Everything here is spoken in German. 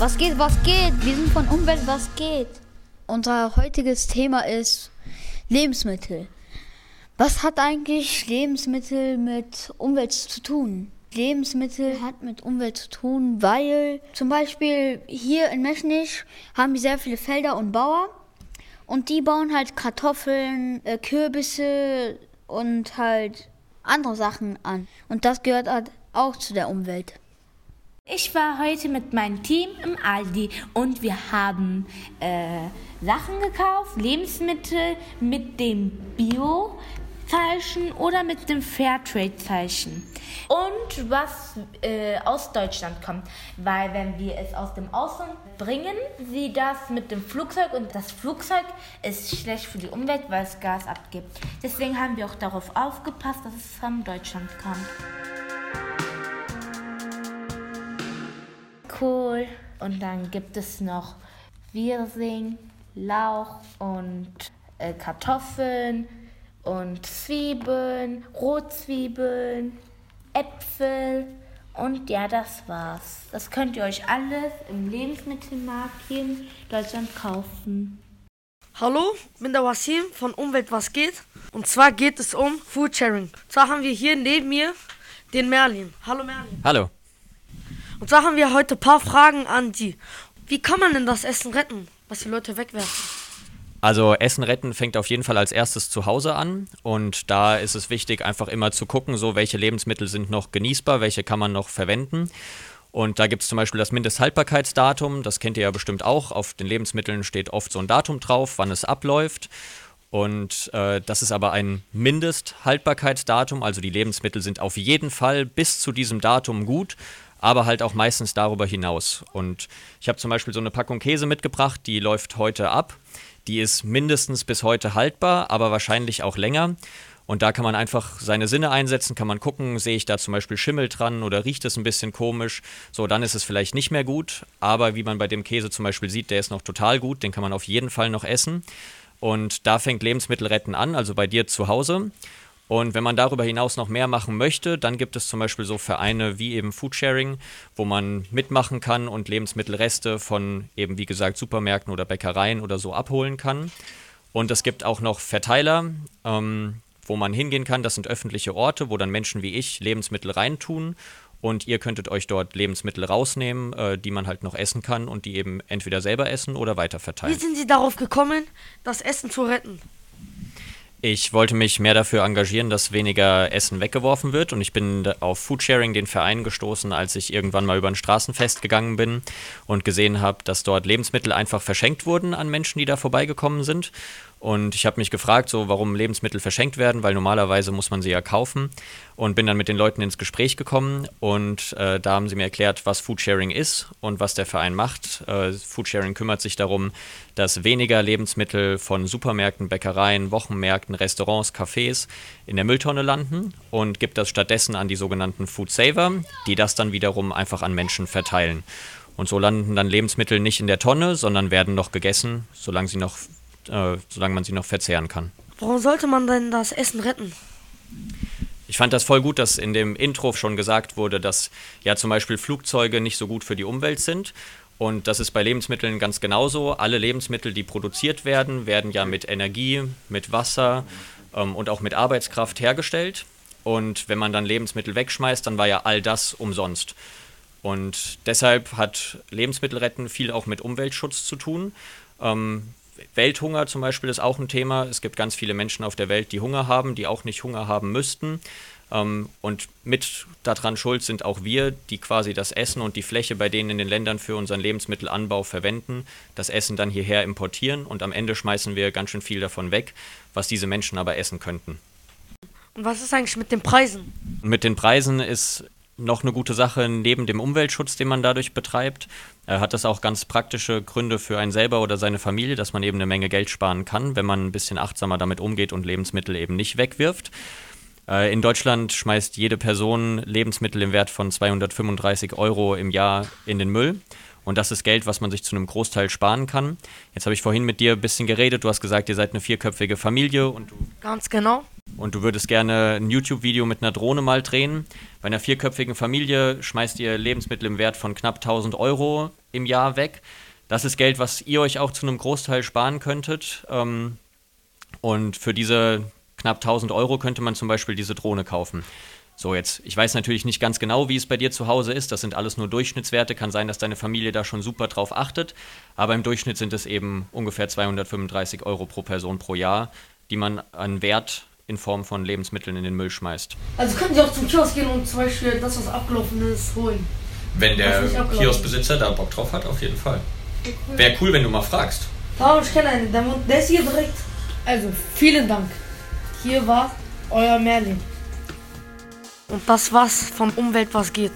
Was geht, was geht? Wir sind von Umwelt, was geht? Unser heutiges Thema ist Lebensmittel. Was hat eigentlich Lebensmittel mit Umwelt zu tun? Lebensmittel hat mit Umwelt zu tun, weil zum Beispiel hier in Mechnich haben wir sehr viele Felder und Bauer und die bauen halt Kartoffeln, äh, Kürbisse und halt andere Sachen an. Und das gehört halt auch zu der Umwelt. Ich war heute mit meinem Team im Aldi und wir haben äh, Sachen gekauft, Lebensmittel mit dem Bio-Zeichen oder mit dem Fairtrade-Zeichen. Und was äh, aus Deutschland kommt, weil wenn wir es aus dem Ausland bringen, sie das mit dem Flugzeug und das Flugzeug ist schlecht für die Umwelt, weil es Gas abgibt. Deswegen haben wir auch darauf aufgepasst, dass es von Deutschland kommt. Und dann gibt es noch Wirsing, Lauch und äh, Kartoffeln und Zwiebeln, Rotzwiebeln, Äpfel und ja, das war's. Das könnt ihr euch alles im Lebensmittelmarkt hier in Deutschland kaufen. Hallo, ich bin der Wasim von Umwelt was geht und zwar geht es um Foodsharing. Zwar haben wir hier neben mir den Merlin. Hallo Merlin. Hallo. Und zwar haben wir heute ein paar Fragen an die. Wie kann man denn das Essen retten, was die Leute wegwerfen? Also Essen retten fängt auf jeden Fall als erstes zu Hause an und da ist es wichtig, einfach immer zu gucken, so welche Lebensmittel sind noch genießbar, welche kann man noch verwenden. Und da gibt es zum Beispiel das Mindesthaltbarkeitsdatum, das kennt ihr ja bestimmt auch. Auf den Lebensmitteln steht oft so ein Datum drauf, wann es abläuft. Und äh, das ist aber ein Mindesthaltbarkeitsdatum, also die Lebensmittel sind auf jeden Fall bis zu diesem Datum gut aber halt auch meistens darüber hinaus. Und ich habe zum Beispiel so eine Packung Käse mitgebracht, die läuft heute ab. Die ist mindestens bis heute haltbar, aber wahrscheinlich auch länger. Und da kann man einfach seine Sinne einsetzen, kann man gucken, sehe ich da zum Beispiel Schimmel dran oder riecht es ein bisschen komisch. So, dann ist es vielleicht nicht mehr gut. Aber wie man bei dem Käse zum Beispiel sieht, der ist noch total gut, den kann man auf jeden Fall noch essen. Und da fängt Lebensmittelretten an, also bei dir zu Hause. Und wenn man darüber hinaus noch mehr machen möchte, dann gibt es zum Beispiel so Vereine wie eben Foodsharing, wo man mitmachen kann und Lebensmittelreste von eben, wie gesagt, Supermärkten oder Bäckereien oder so abholen kann. Und es gibt auch noch Verteiler, ähm, wo man hingehen kann. Das sind öffentliche Orte, wo dann Menschen wie ich Lebensmittel reintun. Und ihr könntet euch dort Lebensmittel rausnehmen, äh, die man halt noch essen kann und die eben entweder selber essen oder weiterverteilen. Wie sind Sie darauf gekommen, das Essen zu retten? Ich wollte mich mehr dafür engagieren, dass weniger Essen weggeworfen wird und ich bin auf Foodsharing, den Verein, gestoßen, als ich irgendwann mal über ein Straßenfest gegangen bin und gesehen habe, dass dort Lebensmittel einfach verschenkt wurden an Menschen, die da vorbeigekommen sind. Und ich habe mich gefragt, so warum Lebensmittel verschenkt werden, weil normalerweise muss man sie ja kaufen. Und bin dann mit den Leuten ins Gespräch gekommen und äh, da haben sie mir erklärt, was Foodsharing ist und was der Verein macht. Äh, Foodsharing kümmert sich darum, dass weniger Lebensmittel von Supermärkten, Bäckereien, Wochenmärkten, Restaurants, Cafés in der Mülltonne landen und gibt das stattdessen an die sogenannten Food Saver, die das dann wiederum einfach an Menschen verteilen. Und so landen dann Lebensmittel nicht in der Tonne, sondern werden noch gegessen, solange sie noch äh, solange man sie noch verzehren kann. Warum sollte man denn das Essen retten? Ich fand das voll gut, dass in dem Intro schon gesagt wurde, dass ja zum Beispiel Flugzeuge nicht so gut für die Umwelt sind. Und das ist bei Lebensmitteln ganz genauso. Alle Lebensmittel, die produziert werden, werden ja mit Energie, mit Wasser ähm, und auch mit Arbeitskraft hergestellt. Und wenn man dann Lebensmittel wegschmeißt, dann war ja all das umsonst. Und deshalb hat Lebensmittelretten viel auch mit Umweltschutz zu tun. Ähm, Welthunger zum Beispiel ist auch ein Thema. Es gibt ganz viele Menschen auf der Welt, die Hunger haben, die auch nicht Hunger haben müssten. Ähm, und mit daran schuld sind auch wir, die quasi das Essen und die Fläche bei denen in den Ländern für unseren Lebensmittelanbau verwenden, das Essen dann hierher importieren und am Ende schmeißen wir ganz schön viel davon weg, was diese Menschen aber essen könnten. Und was ist eigentlich mit den Preisen? Mit den Preisen ist noch eine gute Sache neben dem Umweltschutz, den man dadurch betreibt. Äh, hat das auch ganz praktische Gründe für einen selber oder seine Familie, dass man eben eine Menge Geld sparen kann, wenn man ein bisschen achtsamer damit umgeht und Lebensmittel eben nicht wegwirft. Äh, in Deutschland schmeißt jede Person Lebensmittel im Wert von 235 Euro im Jahr in den Müll. Und das ist Geld, was man sich zu einem Großteil sparen kann. Jetzt habe ich vorhin mit dir ein bisschen geredet. Du hast gesagt, ihr seid eine vierköpfige Familie und du. Ganz genau. Und du würdest gerne ein YouTube-Video mit einer Drohne mal drehen. Bei einer vierköpfigen Familie schmeißt ihr Lebensmittel im Wert von knapp 1000 Euro im Jahr weg. Das ist Geld, was ihr euch auch zu einem Großteil sparen könntet. Ähm, und für diese knapp 1000 Euro könnte man zum Beispiel diese Drohne kaufen. So, jetzt, ich weiß natürlich nicht ganz genau, wie es bei dir zu Hause ist. Das sind alles nur Durchschnittswerte. Kann sein, dass deine Familie da schon super drauf achtet. Aber im Durchschnitt sind es eben ungefähr 235 Euro pro Person pro Jahr, die man an Wert in Form von Lebensmitteln in den Müll schmeißt. Also können Sie auch zum Kiosk gehen und zum Beispiel das, was abgelaufen ist, holen. Wenn der Kioskbesitzer da Bock drauf hat, auf jeden Fall. Wäre cool, wenn du mal fragst. Warum, ich kenne einen, der ist hier direkt. Also, vielen Dank. Hier war euer Merlin. Und das war's vom Umwelt was geht.